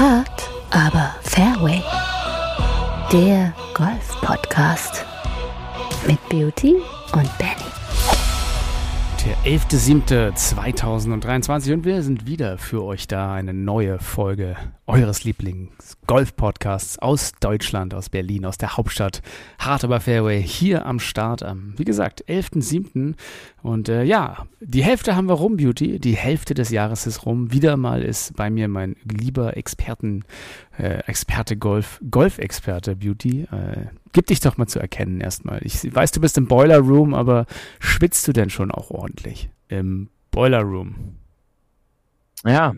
Hart, aber Fairway. Der Golf-Podcast mit Beauty und Benny. Der 11.07.2023 und wir sind wieder für euch da. Eine neue Folge eures Lieblings-Golf-Podcasts aus Deutschland, aus Berlin, aus der Hauptstadt. Hard aber Fairway hier am Start am, wie gesagt, 11.07. Und äh, ja, die Hälfte haben wir rum, Beauty. Die Hälfte des Jahres ist rum. Wieder mal ist bei mir mein lieber Experten, äh, Experte Golf, Golf-Experte Beauty. Äh, gib dich doch mal zu erkennen erstmal. Ich weiß, du bist im Boiler Room, aber schwitzt du denn schon auch ordentlich im Boiler Room? Ja,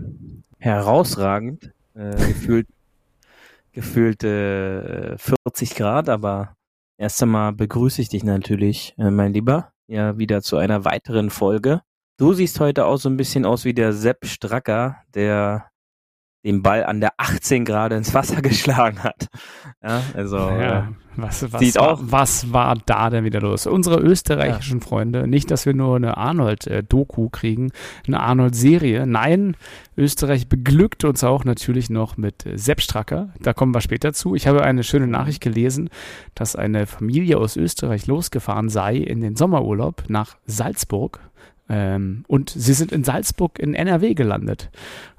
herausragend. Äh, gefühlt gefühlt äh, 40 Grad, aber erst einmal begrüße ich dich natürlich, äh, mein Lieber, ja wieder zu einer weiteren Folge. Du siehst heute auch so ein bisschen aus wie der Sepp Stracker, der den Ball an der 18 Grad ins Wasser geschlagen hat. Ja, also Ja, äh, was, was, sieht war, auch- was war da denn wieder los? Unsere österreichischen Freunde, nicht, dass wir nur eine Arnold-Doku kriegen, eine Arnold-Serie. Nein, Österreich beglückt uns auch natürlich noch mit Sepp Stracker. Da kommen wir später zu. Ich habe eine schöne Nachricht gelesen, dass eine Familie aus Österreich losgefahren sei in den Sommerurlaub nach Salzburg. Ähm, und sie sind in Salzburg in NRW gelandet.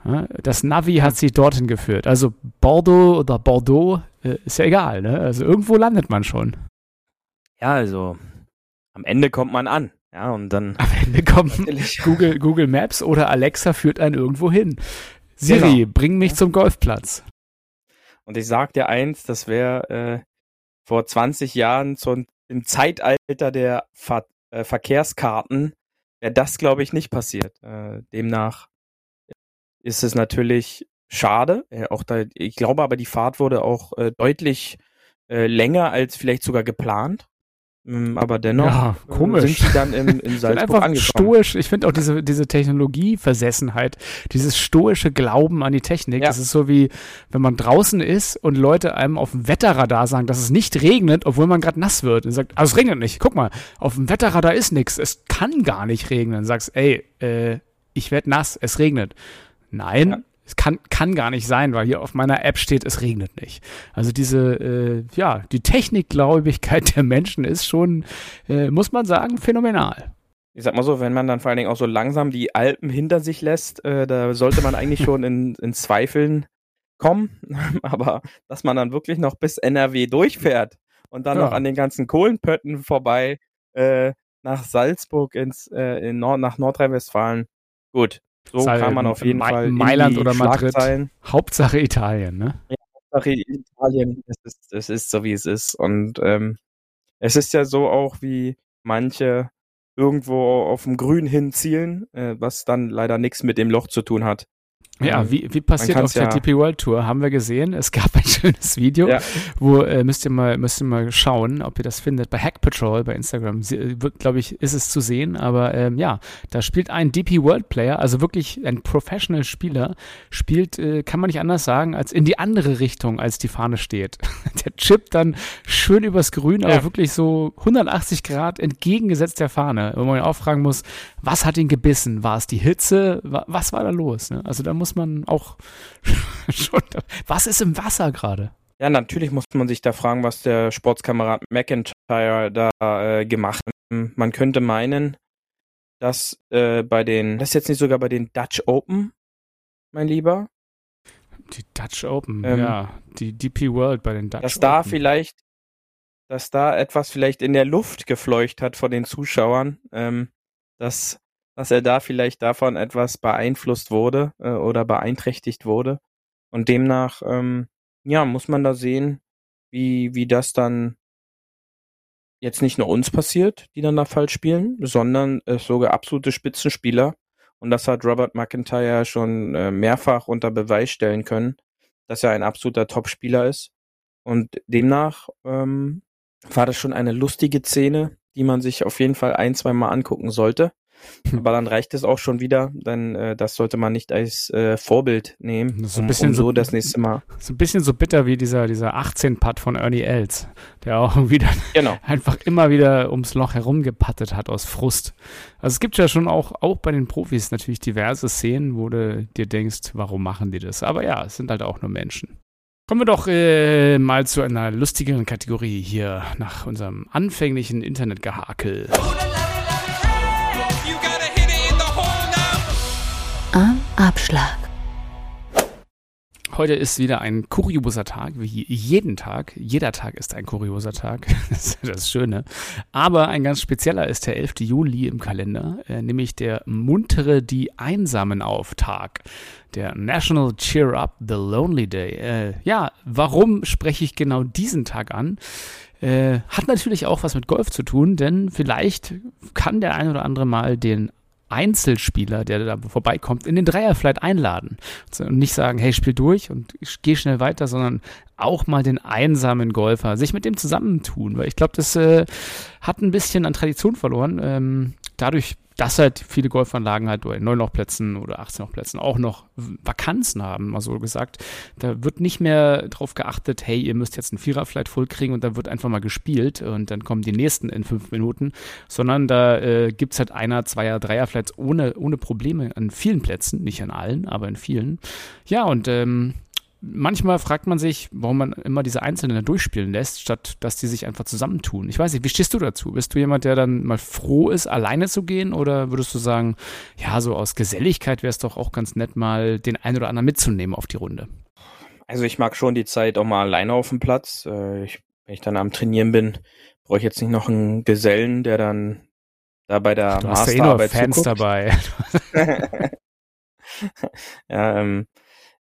Ja, das Navi hat sie dorthin geführt. Also Bordeaux oder Bordeaux äh, ist ja egal. Ne? Also irgendwo landet man schon. ja, also am Ende kommt man an. Ja, und dann Am Ende kommt Google, Google Maps oder Alexa führt einen irgendwo hin. Siri, Genau. bring mich zum Golfplatz. Und ich sag dir eins, das wäre äh, vor 20 Jahren so im Zeitalter der Ver äh, Verkehrskarten, wäre das, glaube ich, nicht passiert. Äh, demnach ist es natürlich schade. Äh, auch da, ich glaube aber, die Fahrt wurde auch äh, deutlich äh, länger als vielleicht sogar geplant. Ähm, aber dennoch Ja, äh, komisch. sind sie dann in, in Salzburg einfach angekommen. stoisch. Ich finde auch diese, diese Technologieversessenheit, dieses stoische Glauben an die Technik. Ja. Das ist so wie, wenn man draußen ist und Leute einem auf dem Wetterradar sagen, dass es nicht regnet, obwohl man gerade nass wird. Und sagt, also es regnet nicht. Guck mal, auf dem Wetterradar ist nichts. Es kann gar nicht regnen. Und sagst, ey, äh, ich werde nass, es regnet. Nein, Ja. Es kann, kann gar nicht sein, weil hier auf meiner App steht, es regnet nicht. Also diese, äh, ja, die Technikgläubigkeit der Menschen ist schon, äh, muss man sagen, phänomenal. Ich sag mal so, wenn man dann vor allen Dingen auch so langsam die Alpen hinter sich lässt, äh, da sollte man eigentlich schon in, in Zweifeln kommen. Aber dass man dann wirklich noch bis NRW durchfährt und dann Ja. noch an den ganzen Kohlenpötten vorbei äh, nach Salzburg ins äh, in Nord nach Nordrhein-Westfalen. Gut, so Sei kann man auf jeden Ma- Fall Mailand oder Madrid. Hauptsache Italien, ne? Sache Italien, es ist, es ist so, wie es ist. Und ähm, es ist ja so auch, wie manche irgendwo auf dem Grün hinzielen, äh, was dann leider nichts mit dem Loch zu tun hat. Ja, Ähm, wie, wie passiert auf der ja- DP World Tour? Haben wir gesehen. Es gab ein schönes Video, Ja. wo äh, müsst ihr mal müsst ihr mal schauen, ob ihr das findet. Bei Hack Patrol bei Instagram wird, glaube ich, ist es zu sehen. Aber ähm, ja, da spielt ein DP World Player, also wirklich ein Professional Spieler, spielt, äh, kann man nicht anders sagen, als in die andere Richtung, als die Fahne steht. Der chippt dann schön übers Grün, aber Ja. wirklich so 180 Grad entgegengesetzt der Fahne, wo man auch fragen muss, was hat ihn gebissen? War es die Hitze? Wa- Was war da los? Ne? Also da muss man auch schon. Was ist im Wasser gerade? Ja, natürlich muss man sich da fragen, was der Sportskamerad McIntyre da äh, gemacht hat. Man könnte meinen, dass äh, bei den, das ist jetzt nicht sogar bei den Dutch Open, mein Lieber, Die Dutch Open, Ähm, ja. Die DP World bei den Dutch dass da Open. vielleicht, dass da etwas vielleicht in der Luft gefleucht hat von den Zuschauern, ähm, dass, dass er da vielleicht davon etwas beeinflusst wurde äh, oder beeinträchtigt wurde. Und demnach, ähm, ja, muss man da sehen, wie, wie das dann jetzt nicht nur uns passiert, die dann da falsch spielen, sondern äh, sogar absolute Spitzenspieler. Und das hat Robert McIntyre schon äh, mehrfach unter Beweis stellen können, dass er ein absoluter Topspieler ist. Und demnach ähm, war das schon eine lustige Szene, die man sich auf jeden Fall ein, zwei Mal angucken sollte. Aber dann reicht es auch schon wieder. Dann äh, das sollte man nicht als äh, Vorbild nehmen. So ein bisschen um so, so das nächste Mal. So ein bisschen so bitter wie dieser, dieser 18-Putt von Ernie Els, der auch dann Genau. einfach immer wieder ums Loch herumgepattet hat aus Frust. Also es gibt ja schon auch, auch bei den Profis natürlich diverse Szenen, wo du dir denkst, warum machen die das? Aber ja, es sind halt auch nur Menschen. Kommen wir doch äh, mal zu einer lustigeren Kategorie hier nach unserem anfänglichen Internetgehakel. You Abschlag. Heute ist wieder ein kurioser Tag, wie jeden Tag. Jeder Tag ist ein kurioser Tag. Das ist das Schöne. Aber ein ganz spezieller ist der 11. Juli im Kalender, äh, nämlich der muntere die Einsamen auf Tag. Der National Cheer Up the Lonely Day. Äh, ja, warum spreche ich genau diesen Tag an? Äh, hat natürlich auch was mit Golf zu tun, denn vielleicht kann der ein oder andere mal den Einzelspieler, der da vorbeikommt, in den Dreier vielleicht einladen. Und nicht sagen, hey, spiel durch und ich gehe schnell weiter, sondern auch mal den einsamen Golfer, sich mit dem zusammentun. Weil ich glaube, das äh, hat ein bisschen an Tradition verloren. Ähm, dadurch, dass halt viele Golfanlagen halt bei 9 Lochplätzen oder 18 Lochplätzen auch noch Vakanzen haben, mal so gesagt. Da wird nicht mehr drauf geachtet, hey, ihr müsst jetzt einen Vierer vielleicht und dann wird einfach mal gespielt und dann kommen die nächsten in fünf Minuten, sondern da äh, gibt's halt einer, zweier, dreier Flights ohne, ohne Probleme an vielen Plätzen, nicht an allen, aber in vielen. Ja, und ähm, manchmal fragt man sich, warum man immer diese Einzelnen da durchspielen lässt, statt dass die sich einfach zusammentun. Ich weiß nicht, wie stehst du dazu? Bist du jemand, der dann mal froh ist, alleine zu gehen? Oder würdest du sagen, ja, so aus Geselligkeit wäre es doch auch ganz nett, mal den einen oder anderen mitzunehmen auf die Runde? Also ich mag schon die Zeit auch mal alleine auf dem Platz. Äh, ich, wenn ich dann am Trainieren bin, brauche ich jetzt nicht noch einen Gesellen, der dann da bei der Du hast ja eh nur Masterarbeit Fans zuguckt. dabei. ja, ähm,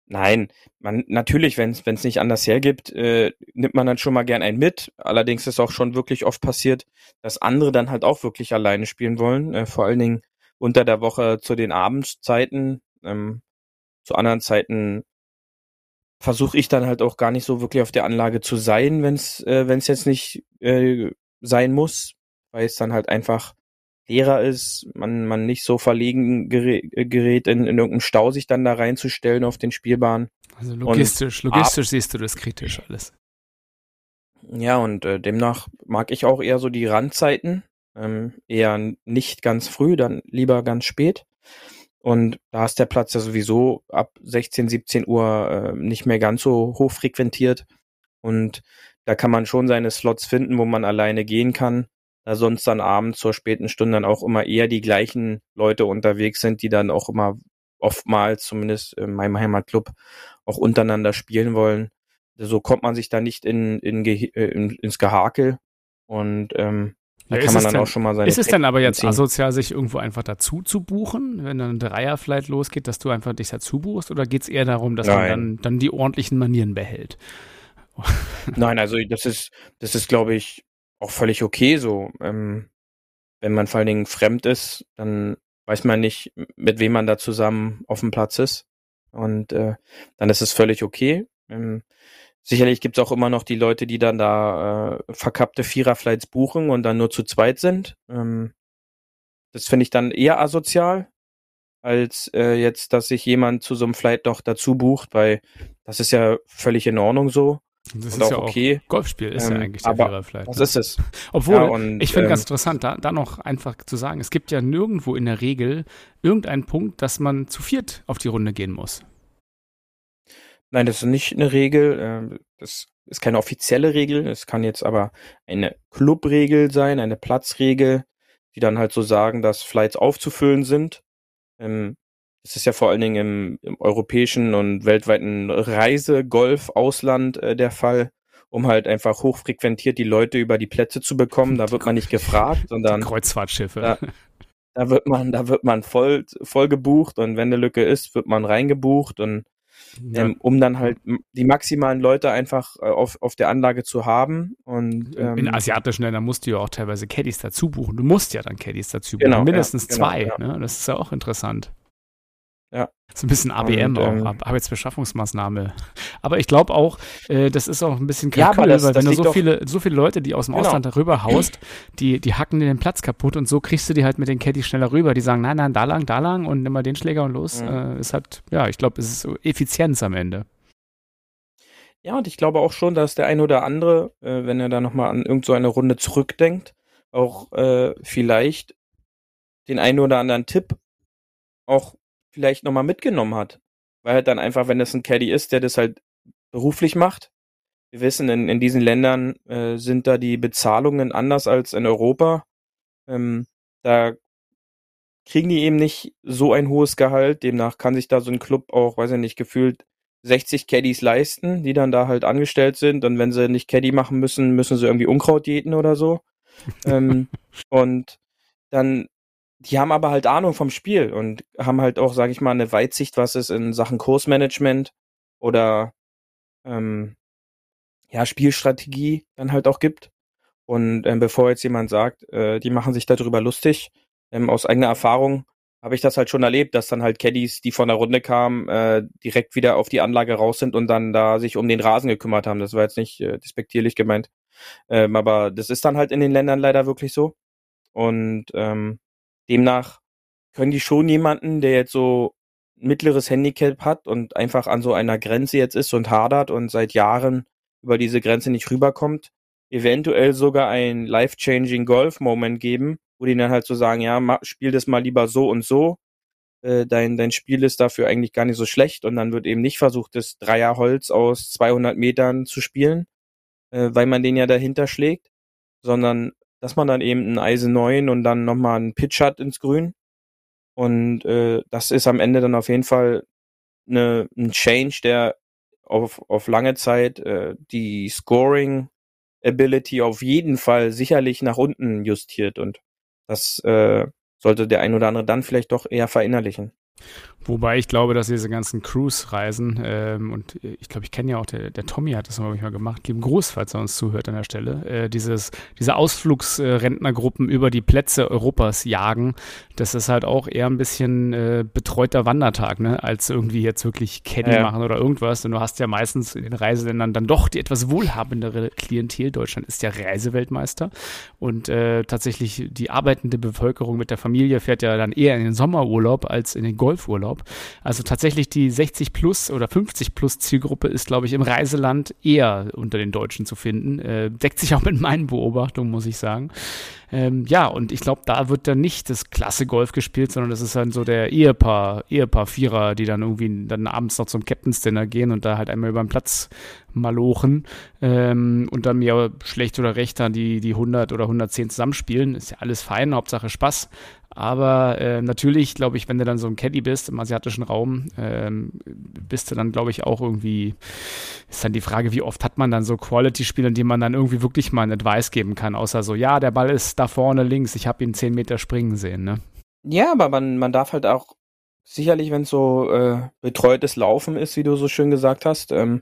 nein, man natürlich, wenn es nicht anders hergibt, äh, nimmt man dann schon mal gern einen mit. Allerdings ist auch schon wirklich oft passiert, dass andere dann halt auch wirklich alleine spielen wollen. Äh, vor allen Dingen unter der Woche zu den Abendzeiten. Ähm, zu anderen Zeiten versuche ich dann halt auch gar nicht so wirklich auf der Anlage zu sein, wenn es äh, jetzt nicht äh, sein muss, weil es dann halt einfach leerer ist, man, man nicht so verlegen gerät, gerät in, in irgendeinem Stau sich dann da reinzustellen auf den Spielbahnen. Also logistisch, logistisch siehst du das kritisch alles. Ja, und äh, demnach mag ich auch eher so die Randzeiten, ähm, eher nicht ganz früh, dann lieber ganz spät. Und da ist der Platz ja sowieso ab 16, 17 Uhr äh, nicht mehr ganz so hoch frequentiert. Und da kann man schon seine Slots finden, wo man alleine gehen kann. Da sonst dann abends zur späten Stunde dann auch immer eher die gleichen Leute unterwegs sind, die dann auch immer oftmals, zumindest in meinem Heimatclub, auch untereinander spielen wollen. So kommt man sich da nicht in, in, äh, in ins Gehakel. Und ähm, da Ja, kann man dann denn- auch schon mal seine Ist es denn aber jetzt ziehen. asozial, sich irgendwo einfach dazu zu buchen, wenn dann ein Dreier vielleicht losgeht, dass du einfach dich dazu buchst? Oder geht es eher darum, dass man Nein. dann, dann die ordentlichen Manieren behält? Nein, also das ist, das ist, glaube ich, auch völlig okay so. Ähm, wenn man vor allen Dingen fremd ist, dann weiß man nicht, mit wem man da zusammen auf dem Platz ist. Und äh, dann ist es völlig okay. Ähm, sicherlich gibt's auch immer noch die Leute, die dann da äh, verkappte Viererflights buchen und dann nur zu zweit sind. Ähm, das finde ich dann eher asozial, als äh, jetzt, dass sich jemand zu so einem Flight doch dazu bucht, weil das ist ja völlig in Ordnung so. Das Und ist auch ja okay. okay. Golfspiel ist ja Ähm, eigentlich der aber Vierer vielleicht. Das ne? ist es. Obwohl, Ja, und, ich finde ähm, ganz interessant, da, da noch einfach zu sagen, es gibt ja nirgendwo in der Regel irgendeinen Punkt, dass man zu viert auf die Runde gehen muss. Nein, das ist nicht eine Regel. ähm, Das ist keine offizielle Regel. Es kann jetzt aber eine Clubregel sein, eine Platzregel, die dann halt so sagen, dass Flights aufzufüllen sind. Ähm, Das ist ja vor allen Dingen im, im europäischen und weltweiten Reise-Golf-Ausland äh, der Fall, um halt einfach hochfrequentiert die Leute über die Plätze zu bekommen. Da wird man nicht gefragt, sondern Kreuzfahrtschiffe. Ja. da wird man, da wird man voll, voll gebucht und wenn eine Lücke ist, wird man reingebucht und Ja. ähm, um dann halt die maximalen Leute einfach äh, auf, auf der Anlage zu haben. Und ähm, in asiatischen Ländern musst du ja auch teilweise Caddies dazu buchen. Du musst ja dann Caddies dazu buchen. Genau, ja, Mindestens genau, zwei. ja. Ne? Das ist ja auch interessant. Ja. So ein bisschen ABM Und, auch, Arbeitsbeschaffungsmaßnahme. Aber ich glaube auch, äh, das ist auch ein bisschen Ja, Kalkül, das- weil das wenn du so doch- viele, so viele Leute, die aus dem Genau. Ausland darüber haust, die, die hacken dir den Platz kaputt und so kriegst du die halt mit den Caddies schneller rüber. Die sagen, nein, nein, da lang, da lang und nimm mal den Schläger und los. Mhm. Äh, ist halt, ja, ich glaube, es ist so Effizienz am Ende. Ja, und ich glaube auch schon, dass der ein oder andere, äh, wenn er da nochmal an irgend so eine Runde zurückdenkt, auch äh, vielleicht den einen oder anderen Tipp auch vielleicht nochmal mitgenommen hat. Weil halt dann einfach, wenn es ein Caddy ist, der das halt beruflich macht. Wir wissen, in, in diesen Ländern äh, sind da die Bezahlungen anders als in Europa. Ähm, da kriegen die eben nicht so ein hohes Gehalt. Demnach kann sich da so ein Club auch, weiß ich nicht, gefühlt 60 Caddies leisten, die dann da halt angestellt sind. Und wenn sie nicht Caddy machen müssen, müssen sie irgendwie Unkraut jäten oder so. ähm, und dann, die haben aber halt Ahnung vom Spiel und haben halt auch, sage ich mal, eine Weitsicht, was es in Sachen Kursmanagement oder ähm, ja, Spielstrategie dann halt auch gibt. Und ähm, bevor jetzt jemand sagt, äh, die machen sich darüber lustig, ähm, aus eigener Erfahrung habe ich das halt schon erlebt, dass dann halt Caddies, die von der Runde kamen, äh, direkt wieder auf die Anlage raus sind und dann da sich um den Rasen gekümmert haben. Das war jetzt nicht äh, despektierlich gemeint. Ähm, aber das ist dann halt in den Ländern leider wirklich so. Und ähm, demnach können die schon jemanden, der jetzt so mittleres Handicap hat und einfach an so einer Grenze jetzt ist und hadert und seit Jahren über diese Grenze nicht rüberkommt, eventuell sogar ein life-changing Golf-Moment geben, wo die dann halt so sagen, ja, spiel das mal lieber so und so. Äh, dein, dein Spiel ist dafür eigentlich gar nicht so schlecht und dann wird eben nicht versucht, das Dreierholz aus 200 Metern zu spielen, äh, weil man den ja dahinter schlägt, sondern dass man dann eben ein Eisen 9 und dann nochmal einen Pitch hat ins Grün. Und äh, das ist am Ende dann auf jeden Fall eine, ein Change, der auf, auf lange Zeit äh, die Scoring Ability auf jeden Fall sicherlich nach unten justiert und das äh, sollte der ein oder andere dann vielleicht doch eher verinnerlichen. Wobei ich glaube, dass diese ganzen Cruise-Reisen, ähm, und ich glaube, ich kenne ja auch, der, der Tommy hat das mal gemacht, lieben Gruß, falls er uns zuhört an der Stelle, äh, dieses, diese Ausflugsrentnergruppen über die Plätze Europas jagen, das ist halt auch eher ein bisschen äh, betreuter Wandertag, ne, als irgendwie jetzt wirklich Caddy Ja. machen oder irgendwas. Denn du hast ja meistens in den Reiseländern dann doch die etwas wohlhabendere Klientel. Deutschland ist ja Reiseweltmeister und äh, tatsächlich die arbeitende Bevölkerung mit der Familie fährt ja dann eher in den Sommerurlaub als in den Golfurlaub. Also tatsächlich die 60 plus oder 50 plus Zielgruppe ist, glaube ich, im Reiseland eher unter den Deutschen zu finden. Äh, deckt sich auch mit meinen Beobachtungen, muss ich sagen. Ähm, ja, und ich glaube, da wird dann nicht das klasse Golf gespielt, sondern das ist dann so der Ehepaar, Ehepaar-Vierer, die dann irgendwie dann abends noch zum Captain's Dinner gehen und da halt einmal über den Platz malochen ähm, und dann mir schlecht oder recht dann die, die 100 oder 110 zusammenspielen. Ist ja alles fein, Hauptsache Spaß. Aber äh, natürlich, glaube ich, wenn du dann so ein Caddy bist im asiatischen Raum, ähm, bist du dann, glaube ich, auch irgendwie, ist dann die Frage, wie oft hat man dann so Quality-Spiele, in denen man dann irgendwie wirklich mal einen Advice geben kann, außer so, ja, der Ball ist da vorne links, ich habe ihn 10 Meter springen sehen, ne? Ja, aber man, man darf halt auch sicherlich, wenn es so äh, betreutes Laufen ist, wie du so schön gesagt hast, ähm,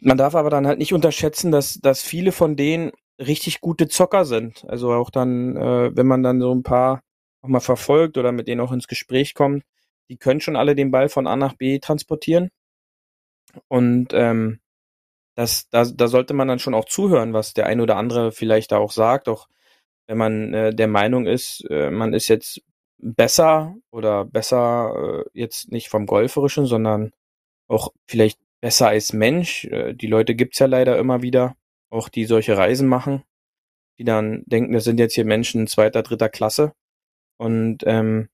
man darf aber dann halt nicht unterschätzen, dass, dass viele von denen richtig gute Zocker sind. Also auch dann, äh, wenn man dann so ein paar mal verfolgt oder mit denen auch ins Gespräch kommt, die können schon alle den Ball von A nach B transportieren. Und ähm, das, da, da sollte man dann schon auch zuhören, was der ein oder andere vielleicht da auch sagt, auch wenn man äh, der Meinung ist, äh, man ist jetzt besser oder besser äh, jetzt nicht vom Golferischen, sondern auch vielleicht besser als Mensch. Äh, die Leute gibt's ja leider immer wieder, auch die solche Reisen machen, die dann denken, das sind jetzt hier Menschen zweiter, dritter Klasse und ähm,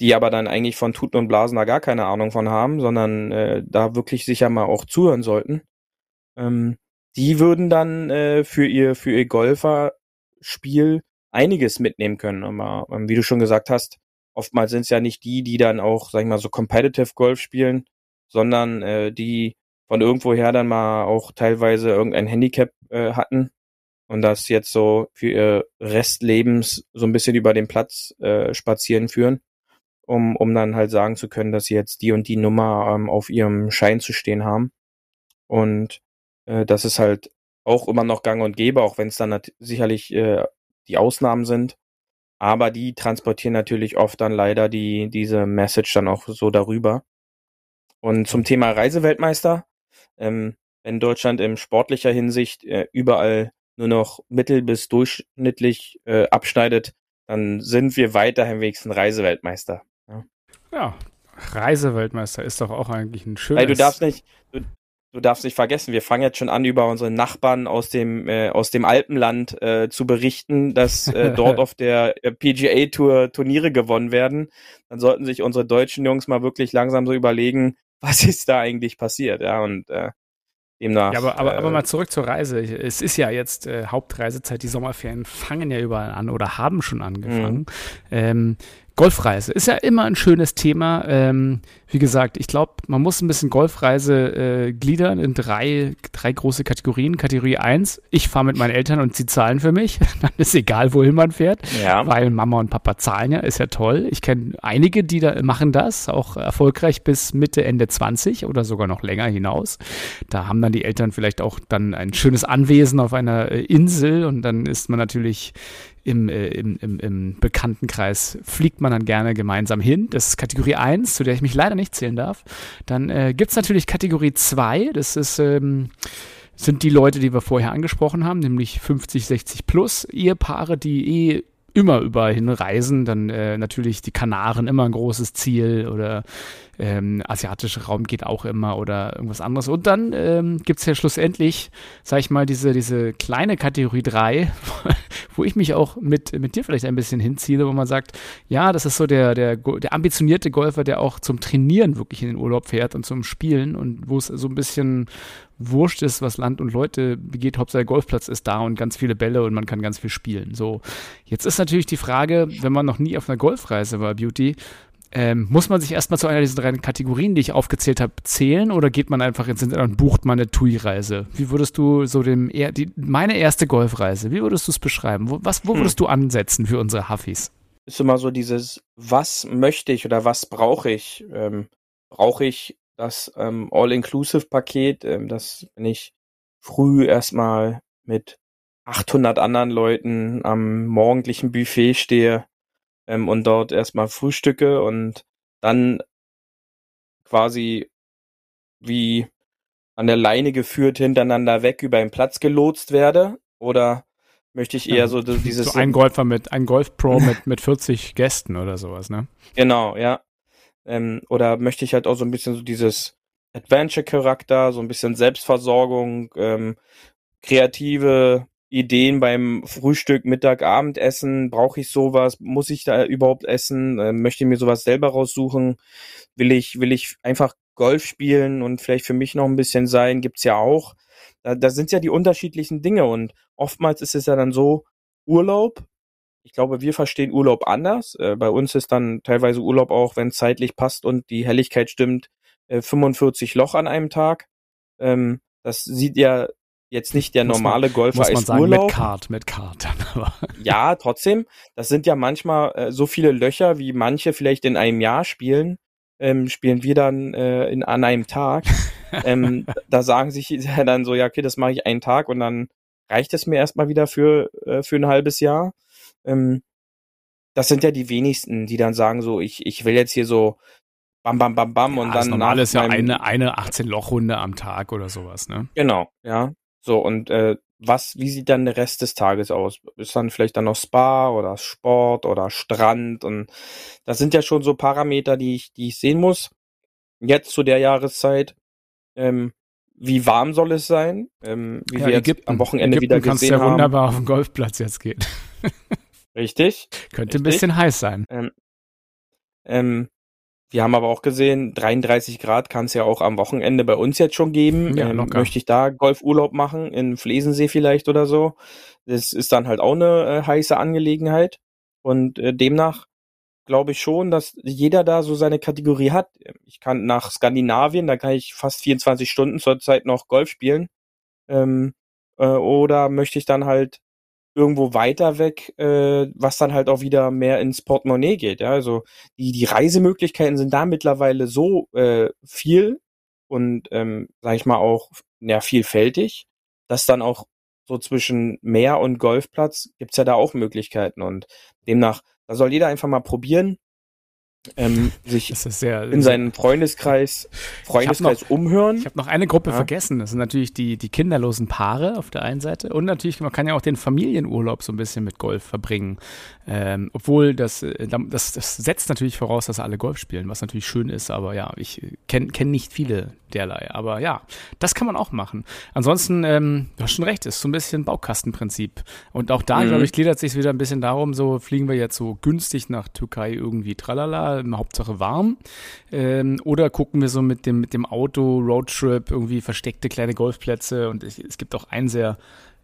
die aber dann eigentlich von Tuten und Blasen da gar keine Ahnung von haben, sondern äh, da wirklich sicher mal auch zuhören sollten. Ähm, die würden dann äh, für ihr für ihr Golferspiel einiges mitnehmen können. Aber ähm, wie du schon gesagt hast, oftmals sind es ja nicht die, die dann auch, sag ich mal, so competitive Golf spielen, sondern äh, die von irgendwoher dann mal auch teilweise irgendein Handicap äh, hatten und das jetzt so für ihr Restlebens so ein bisschen über den Platz äh, spazieren führen, um, um dann halt sagen zu können, dass sie jetzt die und die Nummer ähm, auf ihrem Schein zu stehen haben. Und äh, das ist halt auch immer noch gang und gäbe, auch wenn es dann sicherlich äh, die Ausnahmen sind. aber die transportieren natürlich oft dann leider die, diese Message dann auch so darüber. Und zum Thema Reiseweltmeister, ähm, wenn Deutschland in sportlicher Hinsicht äh, überall nur noch mittel- bis durchschnittlich äh, abschneidet, dann sind wir weiterhin wenigstens Reiseweltmeister. Ja. Ja, Reiseweltmeister ist doch auch eigentlich ein schönes. Weil du darfst nicht, du, du darfst nicht vergessen, wir fangen jetzt schon an, über unsere Nachbarn aus dem, äh, aus dem Alpenland äh, zu berichten, dass äh, dort auf der äh, PGA Tour Turniere gewonnen werden. Dann sollten sich unsere deutschen Jungs mal wirklich langsam so überlegen, was ist da eigentlich passiert, ja, und äh, demnach. Ja, aber, aber, äh, aber mal zurück zur Reise. Es ist ja jetzt äh, Hauptreisezeit, die Sommerferien fangen ja überall an oder haben schon angefangen. Mhm. Ähm, Golfreise ist ja immer ein schönes Thema. Ähm, wie gesagt, ich glaube, man muss ein bisschen Golfreise äh, gliedern in drei, drei große Kategorien. Kategorie 1, ich fahre mit meinen Eltern und sie zahlen für mich. Dann ist egal, wohin man fährt, ja. weil Mama und Papa zahlen ja, ist ja toll. Ich kenne einige, die da machen das, auch erfolgreich bis Mitte, Ende 20 oder sogar noch länger hinaus. Da haben dann die Eltern vielleicht auch dann ein schönes Anwesen auf einer äh, Insel und dann ist man natürlich im, äh, im, im, im Bekanntenkreis fliegt man dann gerne gemeinsam hin. Das ist Kategorie 1, zu der ich mich leider nicht zählen darf. Dann äh, gibt es natürlich Kategorie 2, das ist, ähm, sind die Leute, die wir vorher angesprochen haben, nämlich 50, 60 plus Ehepaare, die eh immer überall hin reisen. Dann äh, natürlich die Kanaren immer ein großes Ziel oder ähm, asiatischer Raum geht auch immer oder irgendwas anderes. Und dann ähm, gibt es ja schlussendlich, sag ich mal, diese, diese kleine Kategorie 3, wo ich mich auch mit, mit dir vielleicht ein bisschen hinziehe, wo man sagt, ja, das ist so der, der, der ambitionierte Golfer, der auch zum Trainieren wirklich in den Urlaub fährt und zum Spielen und wo es so ein bisschen wurscht ist, was Land und Leute begeht, Hauptsache der Golfplatz ist da und ganz viele Bälle und man kann ganz viel spielen. So, jetzt ist natürlich die Frage, wenn man noch nie auf einer Golfreise war, Beauty, ähm, muss man sich erstmal zu einer dieser drei Kategorien, die ich aufgezählt habe, zählen oder geht man einfach ins Internet und bucht mal eine TUI-Reise? Wie würdest du so dem, die, meine erste Golfreise, wie würdest du es beschreiben? Wo, was, wo Hm. würdest du ansetzen für unsere Huffis? ist immer so dieses, was möchte ich oder was brauche ich? Ähm, brauche ich das ähm, All-Inclusive-Paket, ähm, dass wenn ich früh erstmal mit 800 anderen Leuten am morgendlichen Buffet stehe ähm, und dort erstmal frühstücke und dann quasi wie an der Leine geführt hintereinander weg über den Platz gelotst werde? Oder möchte ich eher so dieses so ein Golfer mit, ein Golf-Pro mit, mit 40 Gästen oder sowas, ne? Genau, ja. Ähm, oder möchte ich halt auch so ein bisschen so dieses Adventure-Charakter, so ein bisschen Selbstversorgung, ähm, kreative Ideen beim Frühstück, Mittag, Abendessen. Brauche ich sowas? Muss ich da überhaupt essen? Ähm, möchte ich mir sowas selber raussuchen? Will ich, will ich einfach Golf spielen und vielleicht für mich noch ein bisschen sein? Gibt's ja auch. Da, da sind ja die unterschiedlichen Dinge und oftmals ist es ja dann so, Urlaub ich glaube, wir verstehen Urlaub anders. Äh, bei uns ist dann teilweise Urlaub auch, wenn zeitlich passt und die Helligkeit stimmt, äh, 45 Loch an einem Tag. Ähm, das sieht ja jetzt nicht der Muss man- normale Golfer Muss man als sagen, Urlaub. mit Card, mit aber. Ja, trotzdem. Das sind ja manchmal äh, so viele Löcher, wie manche vielleicht in einem Jahr spielen, ähm, spielen wir dann äh, in, an einem Tag. ähm, da sagen sich dann so, ja, okay, das mache ich einen Tag und dann reicht es mir erstmal wieder für, äh, für ein halbes Jahr. Ähm, das sind ja die wenigsten, die dann sagen so, ich, ich will jetzt hier so bam, bam, bam, bam und Ja, dann das Normale ist ja eine, eine 18-Loch-Runde am Tag oder sowas, ne? Genau, ja. So, und äh, was, wie sieht dann der Rest des Tages aus? Ist dann vielleicht dann noch Spa oder Sport oder Strand? Und das sind ja schon so Parameter, die ich, die ich sehen muss. Jetzt zu der Jahreszeit. Ähm, wie warm soll es sein? Ähm, wie wir jetzt am Wochenende Ägypten wieder kannst du gesehen ja haben. wunderbar auf den Golfplatz jetzt gehen. Richtig. Könnte ein Richtig. bisschen heiß sein. Ähm, wir haben aber auch gesehen, 33 Grad kann es ja auch am Wochenende bei uns jetzt schon geben. Ja, ähm, möchte ich da Golfurlaub machen, in Flesensee vielleicht oder so. Das ist dann halt auch eine äh, heiße Angelegenheit. Und äh, demnach glaube ich schon, dass jeder da so seine Kategorie hat. Ich kann nach Skandinavien, da kann ich fast 24 Stunden zurzeit noch Golf spielen. Ähm, äh, oder möchte ich dann halt irgendwo weiter weg, äh, was dann halt auch wieder mehr ins Portemonnaie geht. Ja, also die, die Reisemöglichkeiten sind da mittlerweile so äh, viel und, ähm, sag ich mal, auch ja, vielfältig, dass dann auch so zwischen Meer und Golfplatz gibt's ja da auch Möglichkeiten und demnach, da soll jeder einfach mal probieren, ähm, sich sehr, in seinen Freundeskreis, Freundeskreis umhören. Ich habe noch eine Gruppe Ja. vergessen. Das sind natürlich die, die kinderlosen Paare auf der einen Seite. Und natürlich, man kann ja auch den Familienurlaub so ein bisschen mit Golf verbringen. Ähm, obwohl das, äh, das, das setzt natürlich voraus, dass alle Golf spielen, was natürlich schön ist. Aber ja, ich kenne kenn nicht viele derlei. Aber ja, das kann man auch machen. Ansonsten, ähm, du hast schon recht, ist so ein bisschen Baukastenprinzip. Und auch da, Mhm. glaube ich, gliedert sich wieder ein bisschen darum, so fliegen wir jetzt so günstig nach Türkei irgendwie tralala, Hauptsache warm. Ähm, oder gucken wir so mit dem, mit dem Auto, Roadtrip, irgendwie versteckte kleine Golfplätze. Und es, es gibt auch einen sehr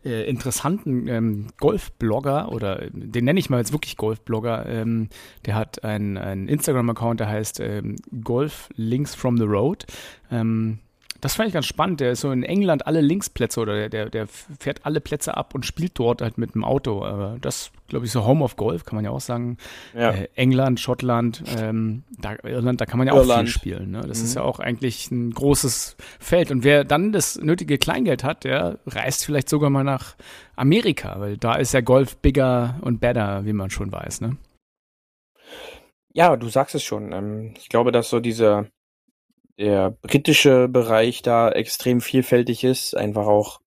äh, interessanten ähm, Golfblogger, oder äh, den nenne ich mal jetzt wirklich Golfblogger, ähm, der hat einen, einen Instagram-Account, der heißt ähm, Golf Links from the Road. Ähm, das fand ich ganz spannend. Der ist so in England alle Linksplätze oder der, der, der fährt alle Plätze ab und spielt dort halt mit dem Auto. Das, glaube ich, so Home of Golf, kann man ja auch sagen. Ja. Äh, England, Schottland, ähm, da, Irland, da kann man ja auch Irland. viel spielen. Ne? Das Mhm. ist ja auch eigentlich ein großes Feld. Und wer dann das nötige Kleingeld hat, der reist vielleicht sogar mal nach Amerika, weil da ist ja Golf bigger und better, wie man schon weiß. Ne? Ja, du sagst es schon. Ähm, ich glaube, dass so dieser der britische Bereich da extrem vielfältig ist, einfach auch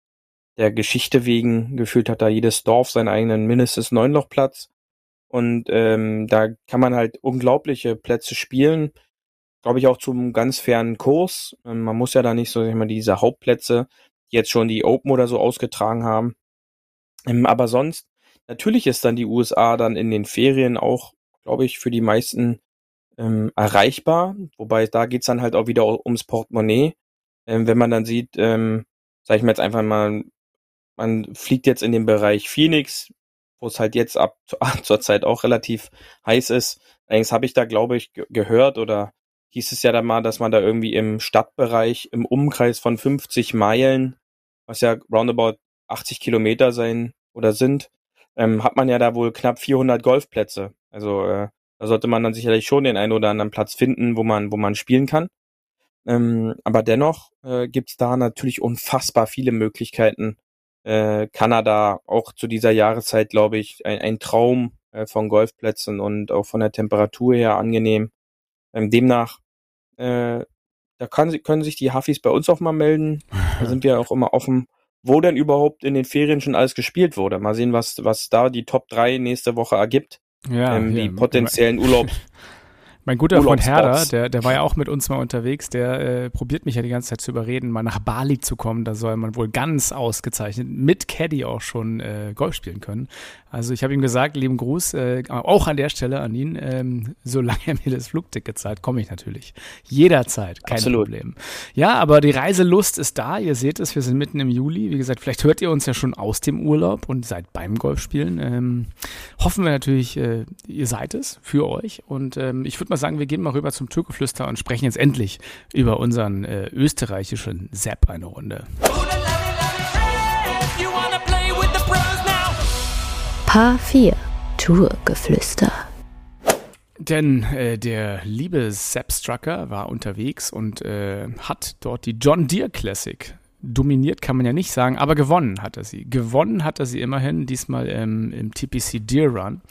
der Geschichte wegen. Gefühlt hat da jedes Dorf seinen eigenen mindestens Neunlochplatz. Und ähm, da kann man halt unglaubliche Plätze spielen. Glaube ich auch zum ganz fairen Kurs. Ähm, man muss ja da nicht so mal, diese Hauptplätze, die jetzt schon die Open oder so ausgetragen haben. Ähm, aber sonst, natürlich ist dann die USA dann in den Ferien auch, glaube ich, für die meisten ähm, erreichbar. Wobei da geht's dann halt auch wieder ums Portemonnaie. Ähm, wenn man dann sieht, ähm, sag ich mal jetzt einfach mal, man fliegt jetzt in den Bereich Phoenix, wo es halt jetzt ab zur Zeit auch relativ heiß ist. Allerdings habe ich da, glaube ich, ge- gehört oder hieß es ja dann mal, dass man da irgendwie im Stadtbereich im Umkreis von 50 Meilen, was ja roundabout 80 Kilometer sein oder sind, ähm, hat man ja da wohl knapp 400 Golfplätze. Also äh, da sollte man dann sicherlich schon den einen oder anderen Platz finden, wo man, wo man spielen kann. Ähm, aber dennoch äh, gibt's da natürlich unfassbar viele Möglichkeiten. Äh, Kanada auch zu dieser Jahreszeit, glaube ich, ein, ein Traum äh, von Golfplätzen und auch von der Temperatur her angenehm. Ähm, demnach, äh, da kann, können sich die Huffis bei uns auch mal melden. Da sind wir auch immer offen, wo denn überhaupt in den Ferien schon alles gespielt wurde. Mal sehen, was, was da die Top 3 nächste Woche ergibt. Ja, ähm, die potenziellen Urlaubs. Mein guter Freund Urlaubsspots. Herder, der, der war ja auch mit uns mal unterwegs, der äh, probiert mich ja die ganze Zeit zu überreden, mal nach Bali zu kommen. Da soll man wohl ganz ausgezeichnet mit Caddy auch schon äh, Golf spielen können. Also ich habe ihm gesagt, lieben Gruß, äh, auch an der Stelle an ihn, ähm, solange er mir das Flugticket zahlt, komme ich natürlich. Jederzeit, kein Absolut. Problem. Ja, aber die Reiselust ist da, ihr seht es, wir sind mitten im Juli. Wie gesagt, vielleicht hört ihr uns ja schon aus dem Urlaub und seid beim Golfspielen. Ähm, hoffen wir natürlich, äh, ihr seid es für euch. Und ähm, ich würde mal sagen, wir gehen mal rüber zum Türkeflüster und sprechen jetzt endlich über unseren äh, österreichischen Sepp eine Runde. Paar 4 Tourgeflüster. Denn äh, der liebe Sepp Strucker war unterwegs und äh, hat dort die John Deere Classic dominiert, kann man ja nicht sagen, aber gewonnen hat er sie. Gewonnen hat er sie immerhin, diesmal ähm, im TPC Deer Run.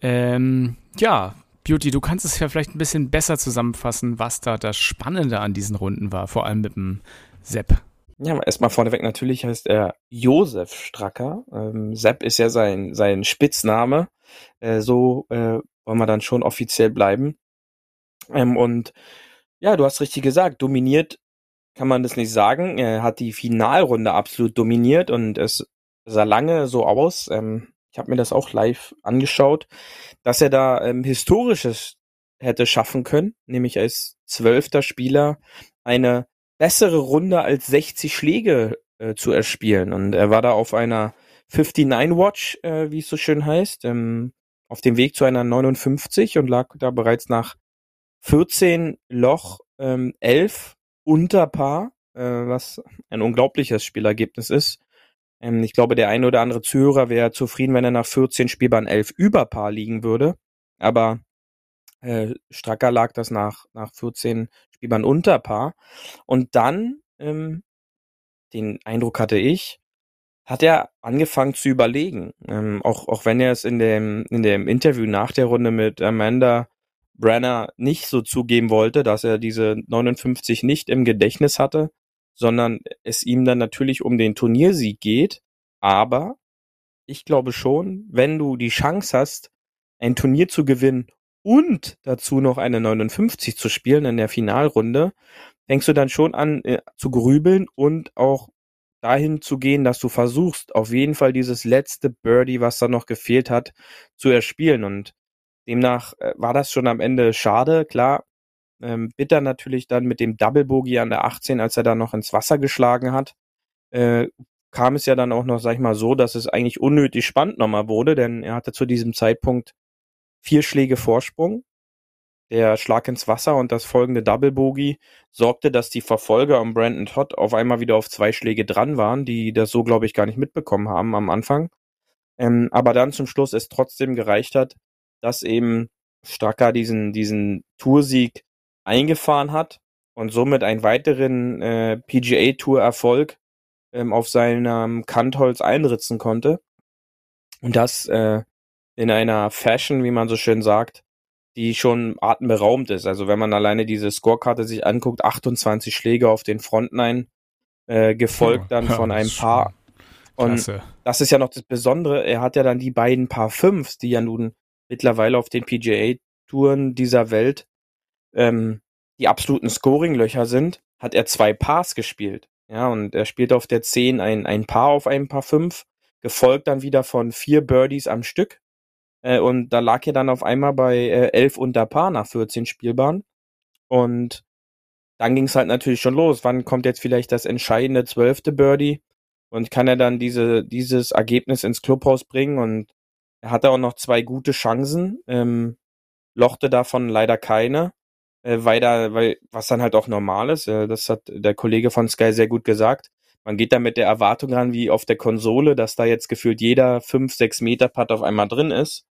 Ähm, ja, Beauty, du kannst es ja vielleicht ein bisschen besser zusammenfassen, was da das Spannende an diesen Runden war, vor allem mit dem Sepp. Ja, erstmal vorneweg, natürlich heißt er Josef Stracker. Ähm, Sepp ist ja sein, sein Spitzname. Äh, so äh, wollen wir dann schon offiziell bleiben. Ähm, und ja, du hast richtig gesagt, dominiert kann man das nicht sagen. Er hat die Finalrunde absolut dominiert und es sah lange so aus. Ähm, ich habe mir das auch live angeschaut, dass er da ähm, Historisches hätte schaffen können, nämlich als zwölfter Spieler eine bessere Runde als 60 Schläge äh, zu erspielen. Und er war da auf einer 59 Watch, äh, wie es so schön heißt, ähm, auf dem Weg zu einer 59 und lag da bereits nach 14 Loch ähm, 11 unter Paar, äh, was ein unglaubliches Spielergebnis ist. Ähm, ich glaube, der eine oder andere Zuhörer wäre zufrieden, wenn er nach 14 Spielbahn 11 über Paar liegen würde. Aber äh, Stracker lag das nach, nach 14 Spielbahn unter Paar. Und dann, ähm, den Eindruck hatte ich, hat er angefangen zu überlegen. Ähm, auch, auch wenn er es in dem, in dem Interview nach der Runde mit Amanda Brenner nicht so zugeben wollte, dass er diese 59 nicht im Gedächtnis hatte, sondern es ihm dann natürlich um den Turniersieg geht. Aber ich glaube schon, wenn du die Chance hast, ein Turnier zu gewinnen und dazu noch eine 59 zu spielen in der Finalrunde, fängst du dann schon an äh, zu grübeln und auch dahin zu gehen, dass du versuchst, auf jeden Fall dieses letzte Birdie, was da noch gefehlt hat, zu erspielen. Und demnach äh, war das schon am Ende schade, klar. Ähm, bitter natürlich dann mit dem Double Bogey an der 18, als er da noch ins Wasser geschlagen hat. Äh, kam es ja dann auch noch, sag ich mal, so, dass es eigentlich unnötig spannend nochmal wurde, denn er hatte zu diesem Zeitpunkt vier Schläge Vorsprung. Der Schlag ins Wasser und das folgende Double Bogey sorgte, dass die Verfolger um Brandon Todd auf einmal wieder auf zwei Schläge dran waren, die das so, glaube ich, gar nicht mitbekommen haben am Anfang. Ähm, aber dann zum Schluss es trotzdem gereicht hat, dass eben Stracker diesen, diesen Toursieg eingefahren hat und somit einen weiteren äh, PGA-Tour-Erfolg ähm, auf seinem Kantholz einritzen konnte. Und das äh, in einer Fashion, wie man so schön sagt, die schon atemberaubend ist. Also wenn man alleine diese Scorekarte sich anguckt, 28 Schläge auf den Frontline, äh, gefolgt dann Ja, von einem Paar. Und Klasse. das ist ja noch das Besondere, er hat ja dann die beiden Paar Fünfs, die ja nun mittlerweile auf den PGA-Touren dieser Welt ähm, die absoluten Scoring-Löcher sind, hat er zwei Pars gespielt. Ja, und er spielt auf der 10 ein, ein Paar auf einem Paar 5, gefolgt dann wieder von vier Birdies am Stück. Äh, und da lag er dann auf einmal bei äh, 11 unter Paar nach 14 Spielbahnen. Und dann ging es halt natürlich schon los. Wann kommt jetzt vielleicht das entscheidende zwölfte Birdie? Und kann er dann diese, dieses Ergebnis ins Clubhaus bringen? Und er hatte auch noch zwei gute Chancen, ähm, lochte davon leider keine, äh, weil da, weil, was dann halt auch normal ist, äh, das hat der Kollege von Sky sehr gut gesagt. Man geht da mit der Erwartung ran, wie auf der Konsole, dass da jetzt gefühlt jeder 5, 6 Meter Putt auf einmal drin ist.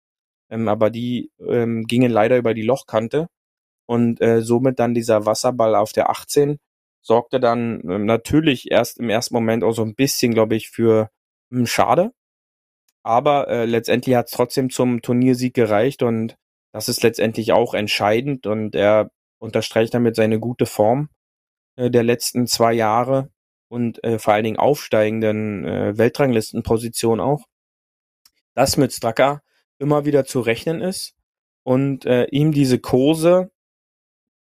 Ähm, aber die ähm, gingen leider über die Lochkante. Und äh, somit dann dieser Wasserball auf der 18 sorgte dann ähm, natürlich erst im ersten Moment auch so ein bisschen, glaube ich, für hm, schade. Aber äh, letztendlich hat es trotzdem zum Turniersieg gereicht und das ist letztendlich auch entscheidend und er unterstreicht damit seine gute Form äh, der letzten zwei Jahre und äh, vor allen Dingen aufsteigenden äh, Weltranglistenposition auch, dass mit Straka immer wieder zu rechnen ist und äh, ihm diese Kurse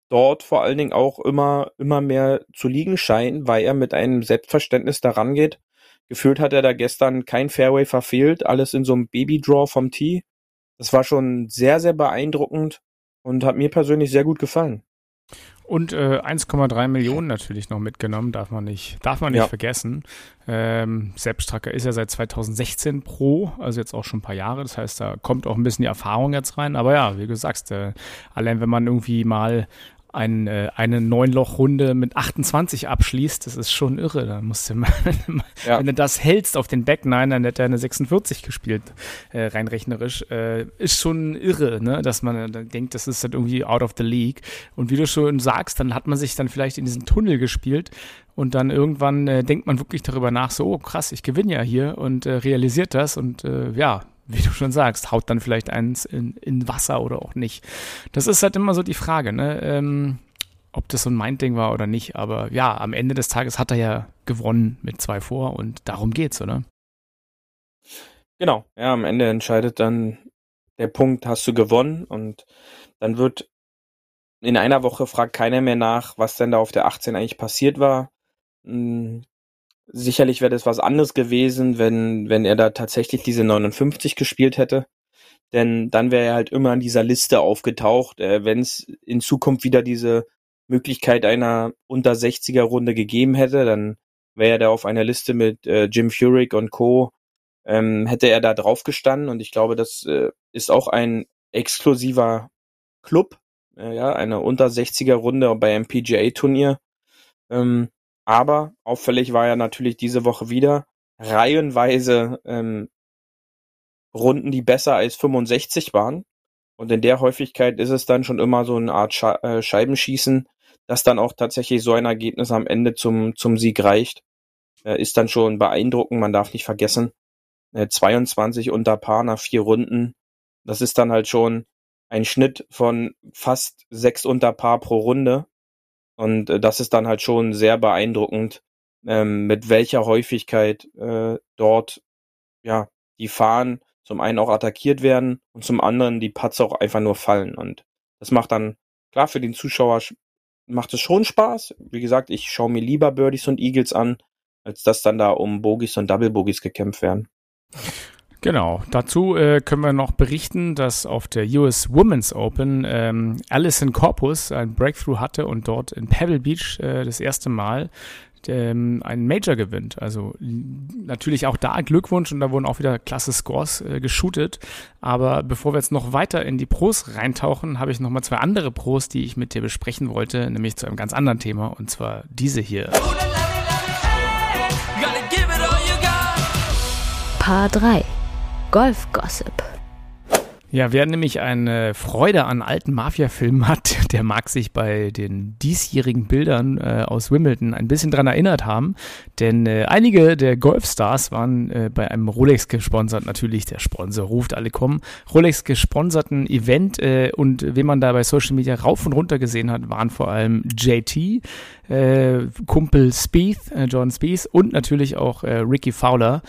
dort vor allen Dingen auch immer, immer mehr zu liegen scheinen, weil er mit einem Selbstverständnis daran geht. Gefühlt hat er da gestern kein Fairway verfehlt, alles in so einem Baby-Draw vom Tee. Das war schon sehr, sehr beeindruckend und hat mir persönlich sehr gut gefallen. Und äh, 1,3 Millionen natürlich noch mitgenommen, darf man nicht, darf man nicht Ja. vergessen. Ähm, Sepp Stracker ist ja seit 2016 Pro, also jetzt auch schon ein paar Jahre. Das heißt, da kommt auch ein bisschen die Erfahrung jetzt rein. Aber ja, wie du sagst, äh, allein wenn man irgendwie mal ein, äh, eine Neunloch-Runde mit 28 abschließt, das ist schon irre. Da musst du mal, Ja. wenn du das hältst auf den Back Nine, dann hätte er eine 46 gespielt, äh, rein rechnerisch. Äh, ist schon irre, ne? dass man dann denkt, das ist halt irgendwie out of the league. Und wie du schon sagst, dann hat man sich dann vielleicht in diesen Tunnel gespielt und dann irgendwann äh, denkt man wirklich darüber nach, so, oh krass, ich gewinne ja hier und äh, realisiert das und äh, ja, wie du schon sagst, haut dann vielleicht eins in, in Wasser oder auch nicht. Das ist halt immer so die Frage, ne? Ähm, ob das so ein Mindding war oder nicht. Aber ja, am Ende des Tages hat er ja gewonnen mit zwei vor und darum geht's, oder? Genau, ja, am Ende entscheidet dann der Punkt, hast du gewonnen und dann wird in einer Woche fragt keiner mehr nach, was denn da auf der 18 eigentlich passiert war. Sicherlich wäre das was anderes gewesen, wenn, wenn er da tatsächlich diese 59 gespielt hätte. Denn dann wäre er halt immer an dieser Liste aufgetaucht, äh, wenn es in Zukunft wieder diese Möglichkeit einer unter 60er Runde gegeben hätte, dann wäre er da auf einer Liste mit äh, Jim Furyk und Co. Ähm, hätte er da drauf gestanden und ich glaube, das äh, ist auch ein exklusiver Club, äh, ja, eine unter 60er Runde bei einem PGA Turnier. Ähm, aber auffällig war ja natürlich diese Woche wieder reihenweise ähm, Runden, die besser als 65 waren. Und in der Häufigkeit ist es dann schon immer so eine Art Sche äh, Scheibenschießen, dass dann auch tatsächlich so ein Ergebnis am Ende zum, zum Sieg reicht. äh, ist dann schon beeindruckend. Man darf nicht vergessen, äh, 22 unter Paar nach vier Runden. Das ist dann halt schon ein Schnitt von fast sechs unter Paar pro Runde. Und äh, das ist dann halt schon sehr beeindruckend, ähm, mit welcher Häufigkeit äh, dort ja die Fahnen zum einen auch attackiert werden und zum anderen die Putts auch einfach nur fallen. Und das macht dann, klar, für den Zuschauer sch- macht es schon Spaß. Wie gesagt, ich schaue mir lieber Birdies und Eagles an, als dass dann da um Bogies und Double Bogies gekämpft werden. Genau. Dazu äh, können wir noch berichten, dass auf der US Women's Open ähm, Alison Corpus ein Breakthrough hatte und dort in Pebble Beach äh, das erste Mal ähm, einen Major gewinnt. Also natürlich auch da Glückwunsch und da wurden auch wieder klasse Scores äh, geshootet. Aber bevor wir jetzt noch weiter in die Pros reintauchen, habe ich noch mal zwei andere Pros, die ich mit dir besprechen wollte, nämlich zu einem ganz anderen Thema und zwar diese hier. Paar 3. Golf Gossip. Ja, wer nämlich eine Freude an alten Mafia-Filmen hat, der mag sich bei den diesjährigen Bildern äh, aus Wimbledon ein bisschen dran erinnert haben. Denn äh, einige der Golfstars waren äh, bei einem Rolex gesponsert. Natürlich, der Sponsor ruft alle kommen. Rolex gesponserten Event äh, und wen man da bei Social Media rauf und runter gesehen hat, waren vor allem JT, äh, Kumpel Spieth, äh, John Spieth und natürlich auch Ricky Fowler.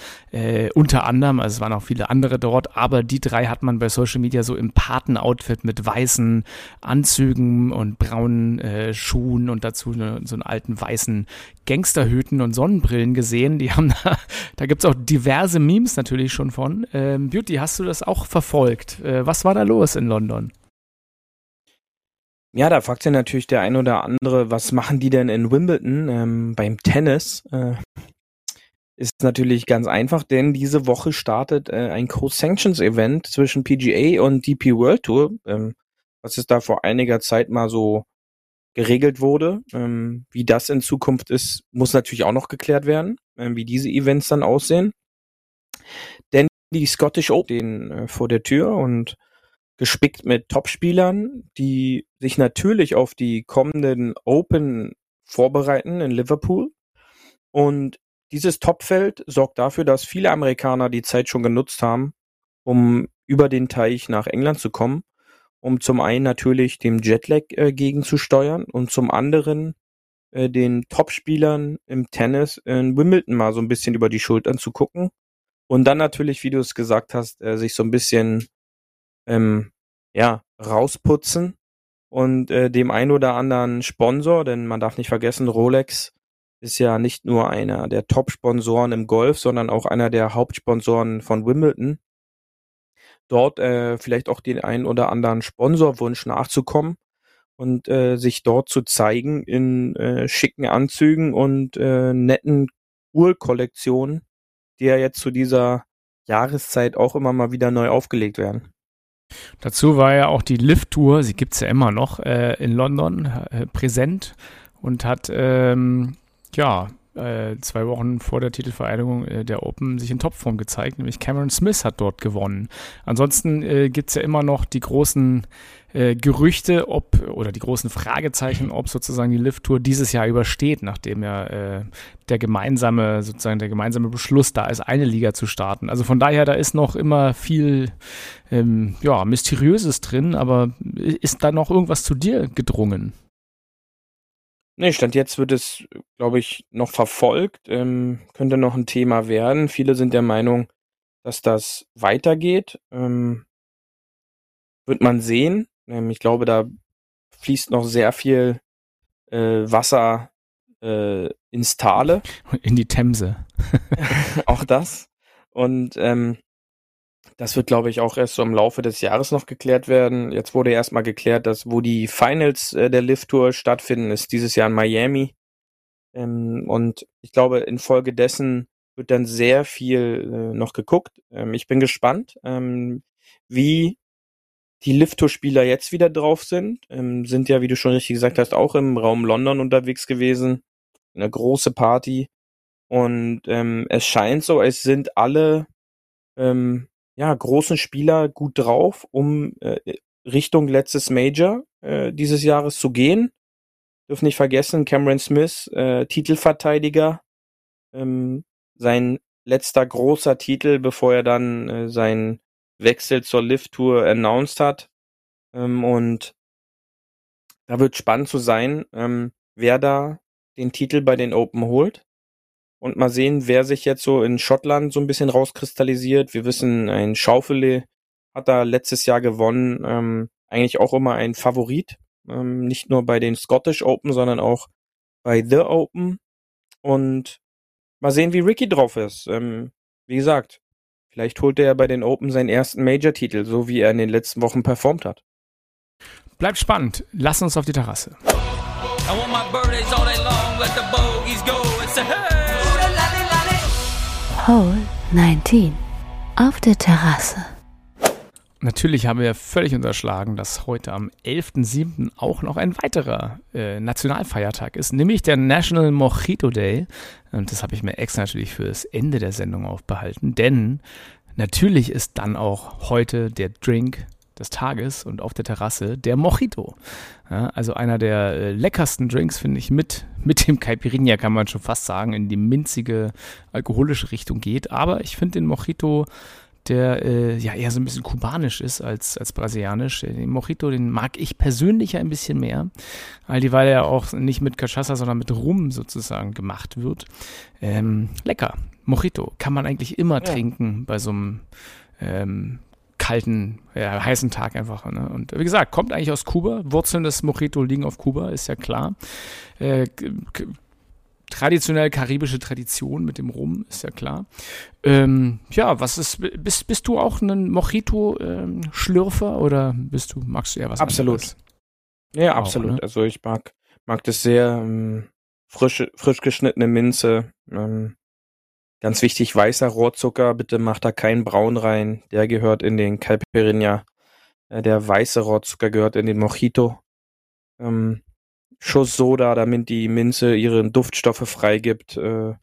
Unter anderem, also es waren auch viele andere dort, aber die drei hat man bei Social Media so im Paten-Outfit mit weißen Anzügen und braunen äh, Schuhen und dazu ne, so einen alten weißen Gangsterhüten und Sonnenbrillen gesehen. Die haben da, da gibt's auch diverse Memes natürlich schon von. Ähm, Beauty, hast du das auch verfolgt? Äh, was war da los in London? Ja, da fragt sich natürlich der ein oder andere, was machen die denn in Wimbledon ähm, beim Tennis? Äh, ist natürlich ganz einfach, denn diese Woche startet äh, ein Co-Sanctions-Event zwischen PGA und DP World Tour, ähm, was es da vor einiger Zeit mal so geregelt wurde. Ähm, wie das in Zukunft ist, muss natürlich auch noch geklärt werden, ähm, wie diese Events dann aussehen. Denn die Scottish Open stehen äh, vor der Tür und gespickt mit Topspielern, die sich natürlich auf die kommenden Open vorbereiten in Liverpool. Und dieses Topfeld sorgt dafür, dass viele Amerikaner die Zeit schon genutzt haben, um über den Teich nach England zu kommen, um zum einen natürlich dem Jetlag äh, gegenzusteuern und zum anderen äh, den Topspielern im Tennis in Wimbledon mal so ein bisschen über die Schultern zu gucken. Und dann natürlich, wie du es gesagt hast, äh, sich so ein bisschen ähm, ja, rausputzen und äh, dem ein oder anderen Sponsor, denn man darf nicht vergessen, Rolex ist ja nicht nur einer der Top-Sponsoren im Golf, sondern auch einer der Hauptsponsoren von Wimbledon. Dort äh, vielleicht auch den einen oder anderen Sponsorwunsch nachzukommen und äh, sich dort zu zeigen in äh, schicken Anzügen und äh, netten Uhrkollektionen, die ja jetzt zu dieser Jahreszeit auch immer mal wieder neu aufgelegt werden. Dazu war ja auch die Lift-Tour, sie gibt's ja immer noch, äh, in London äh, präsent und hat ähm, ja äh, zwei Wochen vor der Titelvereidigung äh, der Open sich in Topform gezeigt, nämlich Cameron Smith hat dort gewonnen. Ansonsten äh, gibt's ja immer noch die großen Gerüchte, ob oder die großen Fragezeichen, ob sozusagen die Lift-Tour dieses Jahr übersteht, nachdem ja äh, der gemeinsame, sozusagen der gemeinsame Beschluss da ist, eine Liga zu starten. Also von daher, da ist noch immer viel ähm, ja, Mysteriöses drin, aber ist da noch irgendwas zu dir gedrungen? Nee, Stand jetzt wird es, glaube ich, noch verfolgt, ähm, könnte noch ein Thema werden. Viele sind der Meinung, dass das weitergeht. Ähm, wird man sehen. Ähm, ich glaube, da fließt noch sehr viel äh, Wasser äh, ins Tale. In die Themse. auch das. Und ähm, das wird, glaube ich, auch erst so im Laufe des Jahres noch geklärt werden. Jetzt wurde erstmal geklärt, dass wo die Finals äh, der Lift Tour stattfinden, ist dieses Jahr in Miami. Ähm, und ich glaube, infolgedessen wird dann sehr viel äh, noch geguckt. Ähm, ich bin gespannt, ähm, wie die Lift Tour Spieler jetzt wieder drauf sind. Ähm, sind ja, wie du schon richtig gesagt hast, auch im Raum London unterwegs gewesen. Eine große Party. Und ähm, es scheint so, es sind alle ähm, ja, großen Spieler gut drauf, um äh, Richtung letztes Major äh, dieses Jahres zu gehen. Dürfen nicht vergessen, Cameron Smith, äh, Titelverteidiger, Ähm, sein letzter großer Titel, bevor er dann äh, seinen Wechsel zur Lift Tour announced hat. Ähm, und da wird spannend zu sein, ähm, wer da den Titel bei den Open holt. Und mal sehen, wer sich jetzt so in Schottland so ein bisschen rauskristallisiert. Wir wissen, ein Schaufele hat da letztes Jahr gewonnen. Ähm, eigentlich auch immer ein Favorit. Ähm, nicht nur bei den Scottish Open, sondern auch bei The Open. Und mal sehen, wie Ricky drauf ist. Ähm, wie gesagt, vielleicht holt er bei den Open seinen ersten Major-Titel, so wie er in den letzten Wochen performt hat. Bleibt spannend. Lass uns auf die Terrasse. I want my birthdays all Hole 19. Auf der Terrasse. Natürlich haben wir völlig unterschlagen, dass heute am 11.07. auch noch ein weiterer äh, Nationalfeiertag ist, nämlich der National Mojito Day. Und das habe ich mir extra natürlich für das Ende der Sendung aufbehalten, denn natürlich ist dann auch heute der Drink des Tages und auf der Terrasse der Mojito. Ja, also einer der äh, leckersten Drinks, finde ich, mit, mit dem Caipirinha kann man schon fast sagen, in die minzige alkoholische Richtung geht. Aber ich finde den Mojito der äh, ja eher so ein bisschen kubanisch ist als, als brasilianisch. Den Mojito, den mag ich persönlich ein bisschen mehr, all die, weil er auch nicht mit Cachaça, sondern mit Rum sozusagen gemacht wird. Ähm, lecker. Mojito kann man eigentlich immer Ja. trinken bei so einem ähm, kalten, ja, heißen Tag einfach. Ne? Und wie gesagt, kommt eigentlich aus Kuba. Wurzeln des Mojito liegen auf Kuba, ist ja klar. Äh, traditionell karibische Tradition mit dem Rum, ist ja klar. Ähm, ja, was ist, bist, bist du auch ein Mojito-Schlürfer oder bist du, magst du eher was Absolut. anderes? Ja, Auch, absolut. ne? Also ich mag, mag das sehr. Ähm, frische, frisch geschnittene Minze. Ähm, ganz wichtig, weißer Rohrzucker. Bitte macht da keinen Braun rein. Der gehört in den Caipirinha. Äh, der weiße Rohrzucker gehört in den Mojito. Ähm, Schuss Soda, damit die Minze ihre Duftstoffe freigibt. Äh,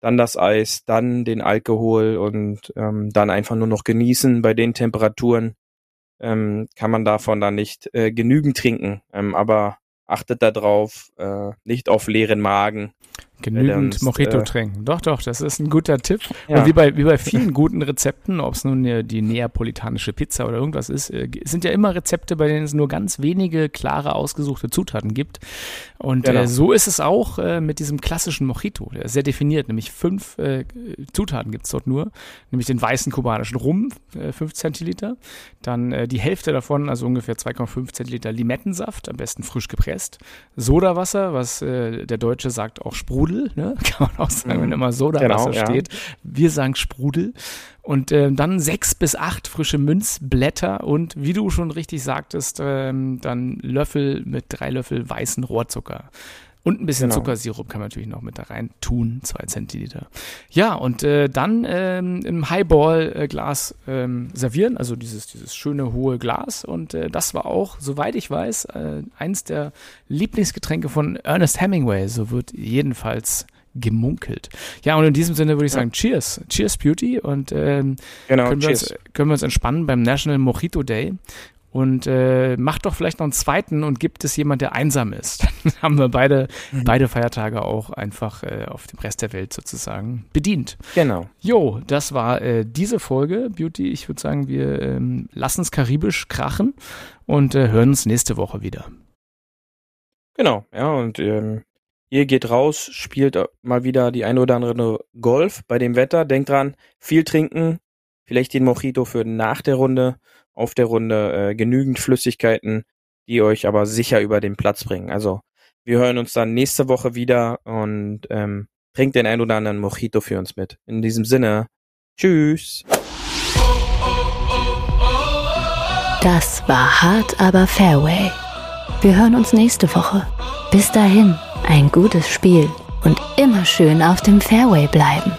dann das Eis, dann den Alkohol und ähm, dann einfach nur noch genießen bei den Temperaturen ähm, kann man davon dann nicht äh, genügend trinken. Ähm, aber achtet da drauf, äh, nicht auf leeren Magen. Genügend Mojito äh, trinken. Doch, doch, das ist ein guter Tipp. Ja. Und wie bei, wie bei vielen guten Rezepten, ob es nun äh, die neapolitanische Pizza oder irgendwas ist, äh, sind ja immer Rezepte, bei denen es nur ganz wenige klare ausgesuchte Zutaten gibt. Und Genau. äh, so ist es auch äh, mit diesem klassischen Mojito. Der ist sehr definiert, nämlich fünf äh, Zutaten gibt es dort nur. Nämlich den weißen kubanischen Rum, äh, 5 Zentiliter. Dann äh, die Hälfte davon, also ungefähr 2,5 Zentiliter Limettensaft, am besten frisch gepresst. Sodawasser, was äh, der Deutsche sagt auch Sprudel, ne? kann man auch sagen, wenn immer Sodawasser Genau, ja. steht. Wir sagen Sprudel. Und äh, dann sechs bis acht frische Münzblätter und wie du schon richtig sagtest, ähm, dann Löffel mit drei Löffel weißen Rohrzucker. Und ein bisschen Genau. Zuckersirup kann man natürlich noch mit da rein tun, zwei Zentiliter. Ja, und äh, dann ähm, im Highball-Glas ähm, servieren, also dieses, dieses schöne hohe Glas. Und äh, das war auch, soweit ich weiß, äh, eins der Lieblingsgetränke von Ernest Hemingway. So wird jedenfalls gemunkelt. Ja, und in diesem Sinne würde ich Ja. sagen, Cheers. Cheers Beauty und ähm, Genau, können, wir cheers. uns, können wir uns entspannen beim National Mojito Day. Und äh, macht doch vielleicht noch einen zweiten und gibt es jemand, der einsam ist. Dann haben wir beide, Mhm. beide Feiertage auch einfach äh, auf dem Rest der Welt sozusagen bedient. Genau. Jo, das war äh, diese Folge Beauty. Ich würde sagen, wir ähm, lassen es karibisch krachen und äh, hören uns nächste Woche wieder. Genau, ja, und ähm, ihr geht raus, spielt mal wieder die ein oder andere Golf bei dem Wetter. Denkt dran, viel trinken, vielleicht den Mojito für nach der Runde, auf der Runde äh, genügend Flüssigkeiten, die euch aber sicher über den Platz bringen. Also wir hören uns dann nächste Woche wieder und ähm, trinkt den ein oder anderen Mojito für uns mit. In diesem Sinne, tschüss. Das war hart, aber Fairway. Wir hören uns nächste Woche. Bis dahin, ein gutes Spiel und immer schön auf dem Fairway bleiben.